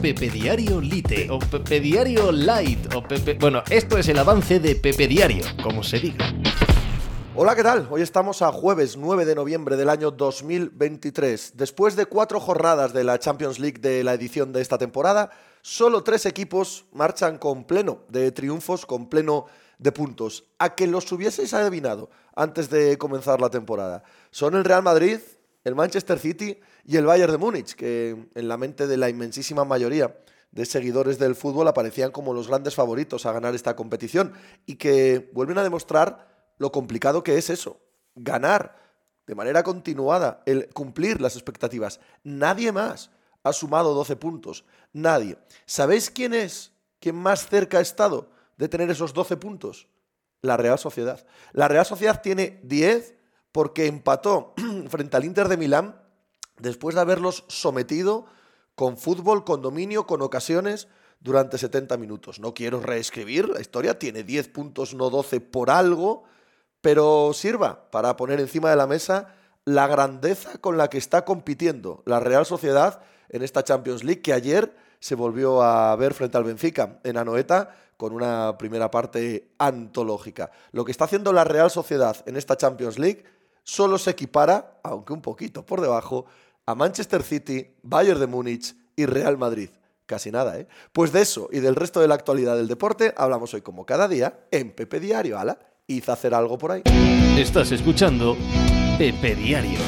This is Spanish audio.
Pepe Diario Lite o Pepe Diario Light o Pepe... Bueno, esto es el avance de Pepe Diario, como se diga. Hola, ¿qué tal? Hoy estamos a jueves 9 de noviembre del año 2023. Después de cuatro jornadas de la Champions League de la edición de esta temporada, solo tres equipos marchan con pleno de triunfos, con pleno de puntos. A que los hubieseis adivinado antes de comenzar la temporada. Son el Real Madrid, el Manchester City y el Bayern de Múnich, que en la mente de la inmensísima mayoría de seguidores del fútbol aparecían como los grandes favoritos a ganar esta competición y que vuelven a demostrar lo complicado que es eso, ganar de manera continuada, el cumplir las expectativas. Nadie más ha sumado 12 puntos, nadie. ¿Sabéis quién es quien más cerca ha estado de tener esos 12 puntos? La Real Sociedad. La Real Sociedad tiene 10 porque empató frente al Inter de Milán después de haberlos sometido con fútbol, con dominio, con ocasiones durante 70 minutos. No quiero reescribir la historia, tiene 10 puntos, no 12 por algo, pero sirva para poner encima de la mesa la grandeza con la que está compitiendo la Real Sociedad en esta Champions League que ayer se volvió a ver frente al Benfica en Anoeta con una primera parte antológica. Lo que está haciendo la Real Sociedad en esta Champions League solo se equipara, aunque un poquito por debajo, a Manchester City, Bayern de Múnich y Real Madrid. Casi nada, ¿eh? Pues de eso y del resto de la actualidad del deporte hablamos hoy como cada día en Pepe Diario. Ala, hice hacer algo por ahí. Estás escuchando Pepe Diario.